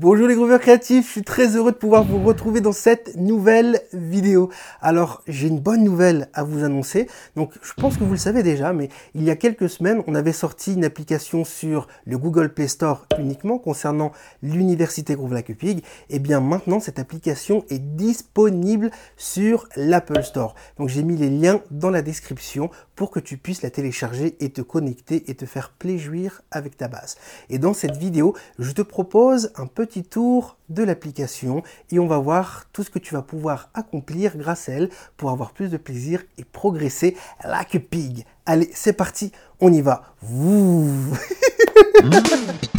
Bonjour les grooveurs créatifs, je suis très heureux de pouvoir vous retrouver dans cette nouvelle vidéo. Alors j'ai une bonne nouvelle à vous annoncer. Donc je pense que vous le savez déjà, mais il y a quelques semaines, on avait sorti une application sur le Google Play Store uniquement concernant l'université Groove Lacupig. Et eh bien maintenant, cette application est disponible sur l'Apple Store. Donc j'ai mis les liens dans la description pour que tu puisses la télécharger et te connecter et te faire plaisir avec ta base. Et dans cette vidéo, je te propose un petit tour de l'application et on va voir tout ce que tu vas pouvoir accomplir grâce à elle pour avoir plus de plaisir et progresser like a pig. Allez, c'est parti, on y va.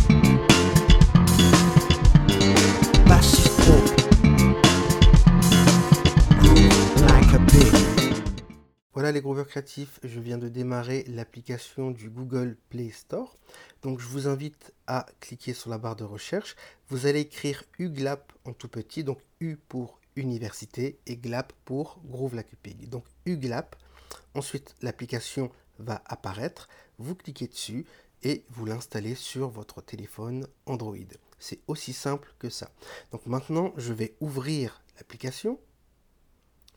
Voilà les grooveurs créatifs, je viens de démarrer l'application du Google Play Store. Donc je vous invite à cliquer sur la barre de recherche. Vous allez écrire UGLAP en tout petit, donc U pour université et GLAP pour Groove Lacupig. Donc UGLAP, ensuite l'application va apparaître, vous cliquez dessus et vous l'installez sur votre téléphone Android. C'est aussi simple que ça. Donc maintenant, je vais ouvrir l'application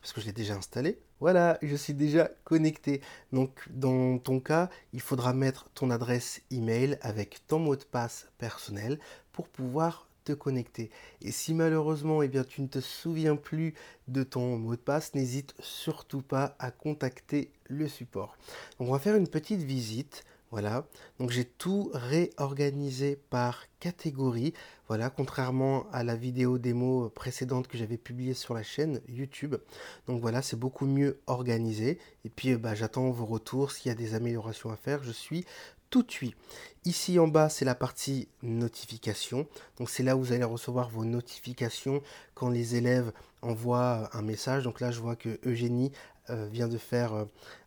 parce que je l'ai déjà installé. Voilà, je suis déjà connecté. Donc dans ton cas, il faudra mettre ton adresse email avec ton mot de passe personnel pour pouvoir te connecter. Et si malheureusement eh bien, tu ne te souviens plus de ton mot de passe, n'hésite surtout pas à contacter le support. on va faire une petite visite voilà, donc j'ai tout réorganisé par catégorie. Voilà, contrairement à la vidéo démo précédente que j'avais publiée sur la chaîne YouTube. Donc voilà, c'est beaucoup mieux organisé. Et puis bah, j'attends vos retours s'il y a des améliorations à faire. Je suis tout de suite. Ici en bas, c'est la partie notification. Donc c'est là où vous allez recevoir vos notifications quand les élèves envoient un message. Donc là, je vois que Eugénie euh, vient de faire euh,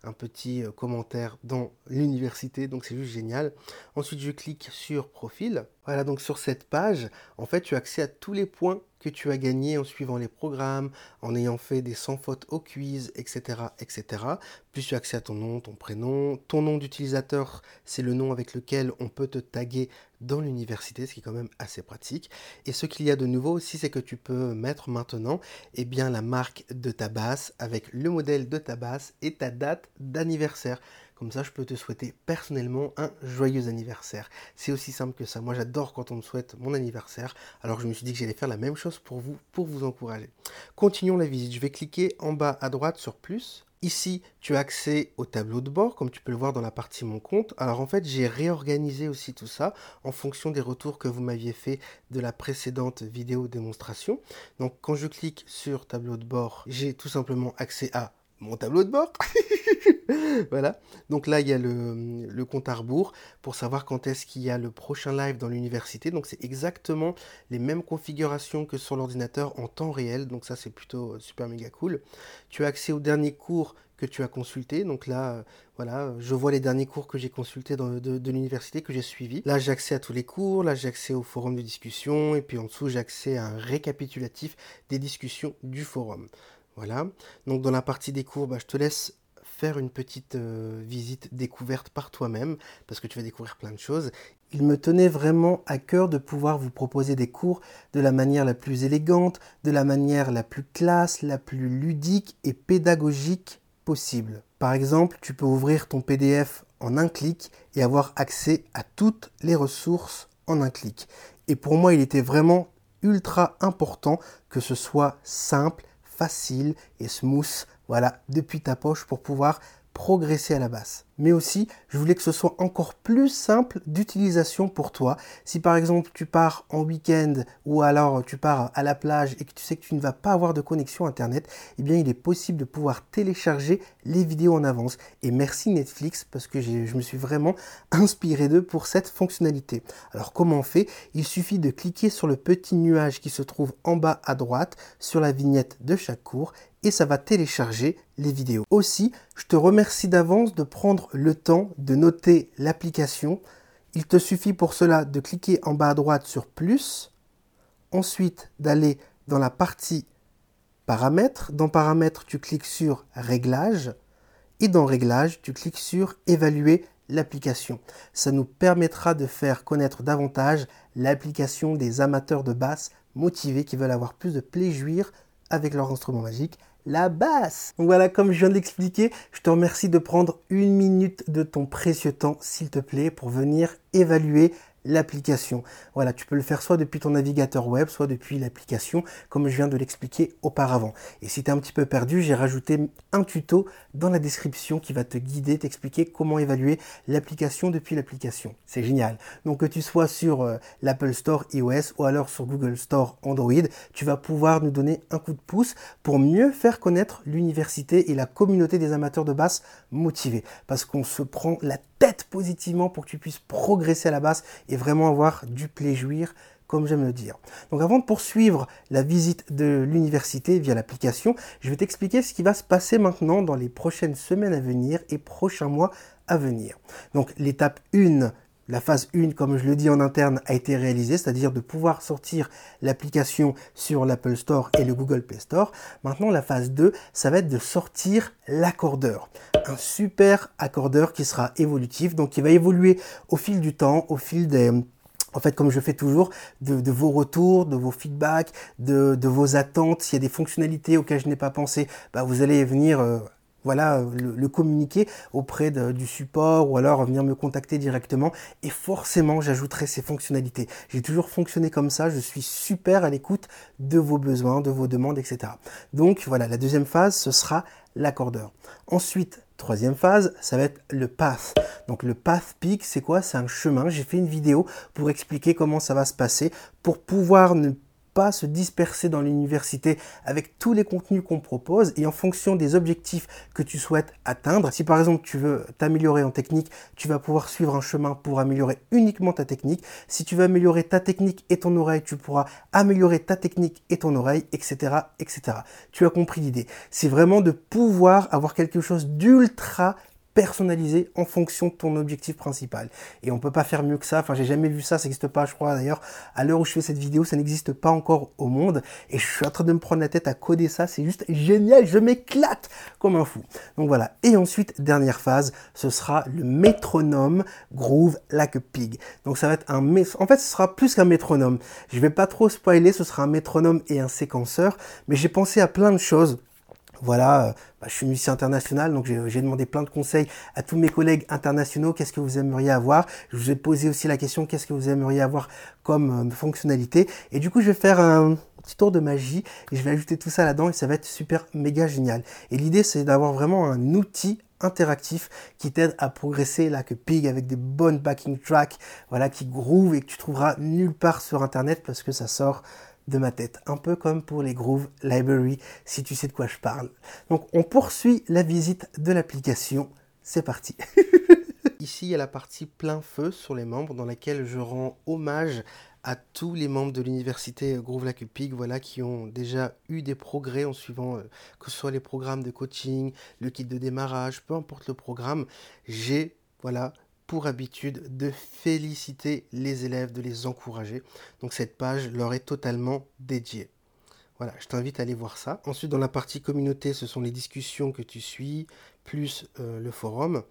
un petit euh, commentaire dans l'université, donc c'est juste génial. Ensuite, je clique sur profil. Voilà, donc sur cette page, en fait, tu as accès à tous les points que tu as gagnés en suivant les programmes, en ayant fait des sans fautes au quiz, etc., etc. Plus tu as accès à ton nom, ton prénom, ton nom d'utilisateur, c'est le nom avec lequel on peut te taguer dans l'université, ce qui est quand même assez pratique. Et ce qu'il y a de nouveau aussi, c'est que tu peux mettre maintenant eh bien, la marque de ta basse avec le modèle de ta basse et ta date d'anniversaire. Comme ça, je peux te souhaiter personnellement un joyeux anniversaire. C'est aussi simple que ça. Moi, j'adore quand on me souhaite mon anniversaire. Alors, je me suis dit que j'allais faire la même chose pour vous, pour vous encourager. Continuons la visite. Je vais cliquer en bas à droite sur plus. Ici, tu as accès au tableau de bord, comme tu peux le voir dans la partie Mon compte. Alors en fait, j'ai réorganisé aussi tout ça en fonction des retours que vous m'aviez fait de la précédente vidéo démonstration. Donc quand je clique sur tableau de bord, j'ai tout simplement accès à mon tableau de bord. voilà. Donc là, il y a le, compte à rebours pour savoir quand est-ce qu'il y a le prochain live dans l'université. Donc c'est exactement les mêmes configurations que sur l'ordinateur en temps réel. Donc ça, c'est plutôt euh, super méga cool. Tu as accès au dernier cours que tu as consulté. Donc là, euh, voilà, je vois les derniers cours que j'ai consultés de, de l'université, que j'ai suivis. Là, j'ai accès à tous les cours. Là, j'ai accès au forum de discussion. Et puis en dessous, j'ai accès à un récapitulatif des discussions du forum. Voilà. Donc dans la partie des cours, bah, je te laisse faire une petite euh, visite découverte par toi-même parce que tu vas découvrir plein de choses. Il me tenait vraiment à cœur de pouvoir vous proposer des cours de la manière la plus élégante, de la manière la plus classe, la plus ludique et pédagogique possible. Par exemple, tu peux ouvrir ton PDF en un clic et avoir accès à toutes les ressources en un clic. Et pour moi, il était vraiment ultra important que ce soit simple facile et smooth, voilà, depuis ta poche pour pouvoir progresser à la basse mais aussi je voulais que ce soit encore plus simple d'utilisation pour toi. Si par exemple tu pars en week-end ou alors tu pars à la plage et que tu sais que tu ne vas pas avoir de connexion internet, eh bien il est possible de pouvoir télécharger les vidéos en avance. Et merci Netflix parce que je me suis vraiment inspiré d'eux pour cette fonctionnalité. Alors comment on fait? Il suffit de cliquer sur le petit nuage qui se trouve en bas à droite sur la vignette de chaque cours et ça va télécharger les vidéos. Aussi, je te remercie d'avance de prendre le temps de noter l'application. Il te suffit pour cela de cliquer en bas à droite sur plus, ensuite d'aller dans la partie paramètres. Dans paramètres, tu cliques sur réglages et dans réglages, tu cliques sur évaluer l'application. Ça nous permettra de faire connaître davantage l'application des amateurs de basse motivés qui veulent avoir plus de plaisir avec leur instrument magique, la basse. Voilà, comme je viens de je te remercie de prendre une minute de ton précieux temps, s'il te plaît, pour venir évaluer l'application. Voilà, tu peux le faire soit depuis ton navigateur web, soit depuis l'application, comme je viens de l'expliquer auparavant. Et si tu es un petit peu perdu, j'ai rajouté un tuto dans la description qui va te guider, t'expliquer comment évaluer l'application depuis l'application. C'est génial. Donc que tu sois sur euh, l'Apple Store iOS ou alors sur Google Store Android, tu vas pouvoir nous donner un coup de pouce pour mieux faire connaître l'université et la communauté des amateurs de basse motivés. Parce qu'on se prend la tête positivement pour que tu puisses progresser à la basse et vraiment avoir du plaisir comme j'aime le dire. Donc avant de poursuivre la visite de l'université via l'application, je vais t'expliquer ce qui va se passer maintenant dans les prochaines semaines à venir et prochains mois à venir. Donc l'étape 1 la phase 1, comme je le dis en interne, a été réalisée, c'est-à-dire de pouvoir sortir l'application sur l'Apple Store et le Google Play Store. Maintenant, la phase 2, ça va être de sortir l'accordeur. Un super accordeur qui sera évolutif, donc qui va évoluer au fil du temps, au fil des, en fait, comme je fais toujours, de, vos retours, de vos feedbacks, de, vos attentes. S'il y a des fonctionnalités auxquelles je n'ai pas pensé, bah, vous allez venir euh, voilà, le, communiquer auprès du support ou alors venir me contacter directement et forcément j'ajouterai ces fonctionnalités. J'ai toujours fonctionné comme ça, je suis super à l'écoute de vos besoins, de vos demandes, etc. Donc voilà, la deuxième phase, ce sera l'accordeur. Ensuite, troisième phase, ça va être le path. Donc le path peak, c'est quoi? C'est un chemin. J'ai fait une vidéo pour expliquer comment ça va se passer pour pouvoir ne se disperser dans l'université avec tous les contenus qu'on propose et en fonction des objectifs que tu souhaites atteindre. Si par exemple tu veux t'améliorer en technique, tu vas pouvoir suivre un chemin pour améliorer uniquement ta technique. Si tu veux améliorer ta technique et ton oreille, tu pourras améliorer ta technique et ton oreille, etc. etc. Tu as compris l'idée. C'est vraiment de pouvoir avoir quelque chose d'ultra personnalisé en fonction de ton objectif principal. Et on peut pas faire mieux que ça. Enfin, j'ai jamais vu ça, ça n'existe pas, je crois d'ailleurs. À l'heure où je fais cette vidéo, ça n'existe pas encore au monde. Et je suis en train de me prendre la tête à coder ça. C'est juste génial. Je m'éclate comme un fou. Donc voilà. Et ensuite, dernière phase, ce sera le métronome Groove Like Pig. Donc ça va être un, en fait, ce sera plus qu'un métronome. Je vais pas trop spoiler. Ce sera un métronome et un séquenceur. Mais j'ai pensé à plein de choses voilà, euh, bah, je suis musicien international, donc j'ai demandé plein de conseils à tous mes collègues internationaux. Qu'est-ce que vous aimeriez avoir? Je vous ai posé aussi la question qu'est-ce que vous aimeriez avoir comme euh, fonctionnalité? Et du coup, je vais faire un petit tour de magie et je vais ajouter tout ça là-dedans et ça va être super méga génial. Et l'idée, c'est d'avoir vraiment un outil interactif qui t'aide à progresser là que Pig avec des bonnes backing tracks, voilà, qui groove et que tu trouveras nulle part sur internet parce que ça sort de ma tête, un peu comme pour les Groove Library, si tu sais de quoi je parle. Donc on poursuit la visite de l'application, c'est parti. Ici, il y a la partie plein feu sur les membres dans laquelle je rends hommage à tous les membres de l'université Groove Like Pig, voilà, qui ont déjà eu des progrès en suivant euh, que ce soit les programmes de coaching, le kit de démarrage, peu importe le programme, j'ai voilà pour habitude de féliciter les élèves, de les encourager. Donc cette page leur est totalement dédiée. Voilà, je t'invite à aller voir ça. Ensuite, dans la partie communauté, ce sont les discussions que tu suis, plus euh, le forum.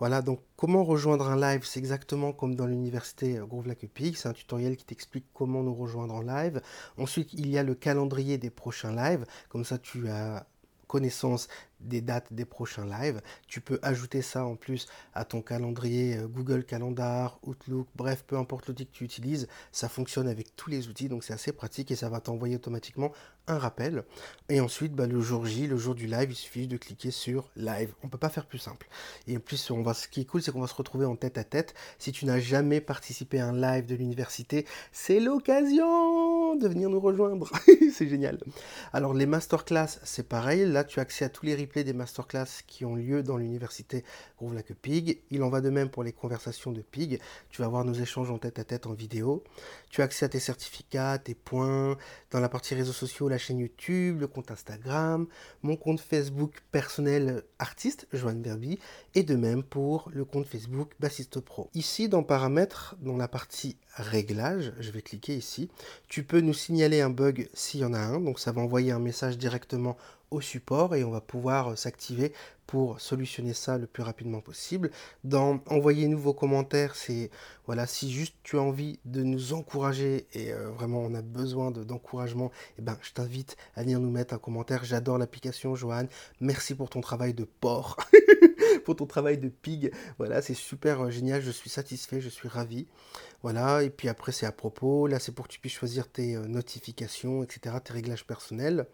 Voilà, donc comment rejoindre un live, c'est exactement comme dans l'université Groove Like C'est un tutoriel qui t'explique comment nous rejoindre en live. Ensuite, il y a le calendrier des prochains lives. Comme ça, tu as connaissance des dates des prochains lives. Tu peux ajouter ça en plus à ton calendrier euh, Google Calendar, Outlook, bref, peu importe l'outil que tu utilises, ça fonctionne avec tous les outils, donc c'est assez pratique et ça va t'envoyer automatiquement un rappel. Et ensuite, bah, le jour J, le jour du live, il suffit de cliquer sur live. On peut pas faire plus simple. Et en plus, on va, ce qui est cool, c'est qu'on va se retrouver en tête à tête. Si tu n'as jamais participé à un live de l'université, c'est l'occasion de venir nous rejoindre. c'est génial. Alors les masterclass, c'est pareil. Là, tu as accès à tous les replays des masterclass qui ont lieu dans l'université Groove Like Pig. Il en va de même pour les conversations de Pig. Tu vas voir nos échanges en tête à tête en vidéo. Tu as accès à tes certificats, tes points, dans la partie réseaux sociaux, la chaîne YouTube, le compte Instagram, mon compte Facebook personnel artiste, Joanne Berby, et de même pour le compte Facebook Bassiste Pro. Ici, dans Paramètres, dans la partie Réglages, je vais cliquer ici, tu peux nous signaler un bug s'il y en a un, donc ça va envoyer un message directement support et on va pouvoir s'activer pour solutionner ça le plus rapidement possible. Dans envoyez-nous vos commentaires, c'est voilà, si juste tu as envie de nous encourager et euh, vraiment on a besoin d'encouragement, eh ben je t'invite à venir nous mettre un commentaire. J'adore l'application, Johan. Merci pour ton travail de porc. pour ton travail de pig. Voilà, c'est super euh, génial, je suis satisfait, je suis ravi. Voilà, et puis après c'est à propos, là c'est pour que tu puisses choisir tes euh, notifications, etc., tes réglages personnels.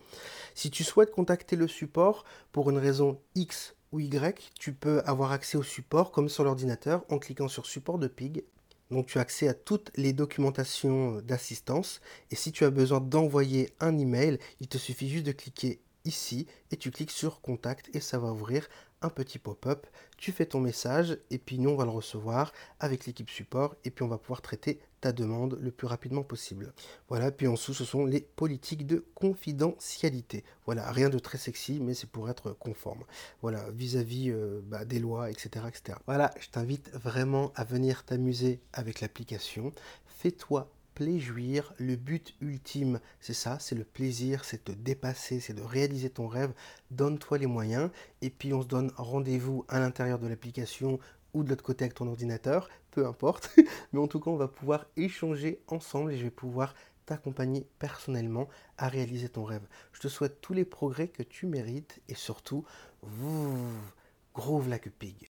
Si tu souhaites contacter le support pour une raison X ou Y, tu peux avoir accès au support comme sur l'ordinateur en cliquant sur support de pig. Donc tu as accès à toutes les documentations euh, d'assistance et si tu as besoin d'envoyer un email, il te suffit juste de cliquer ici et tu cliques sur contact et ça va ouvrir un petit pop-up, tu fais ton message et puis nous on va le recevoir avec l'équipe support et puis on va pouvoir traiter ta demande le plus rapidement possible. Voilà, puis en dessous ce sont les politiques de confidentialité. Voilà, rien de très sexy mais c'est pour être conforme. Voilà, vis-à-vis euh, bah, des lois, etc., etc. Voilà, je t'invite vraiment à venir t'amuser avec l'application. Fais-toi jouir. Le but ultime, c'est ça, c'est le plaisir, c'est te dépasser, c'est de réaliser ton rêve. Donne-toi les moyens. Et puis on se donne rendez-vous à l'intérieur de l'application ou de l'autre côté avec ton ordinateur, peu importe. Mais en tout cas, on va pouvoir échanger ensemble et je vais pouvoir t'accompagner personnellement à réaliser ton rêve. Je te souhaite tous les progrès que tu mérites et surtout, vous, groove like pig.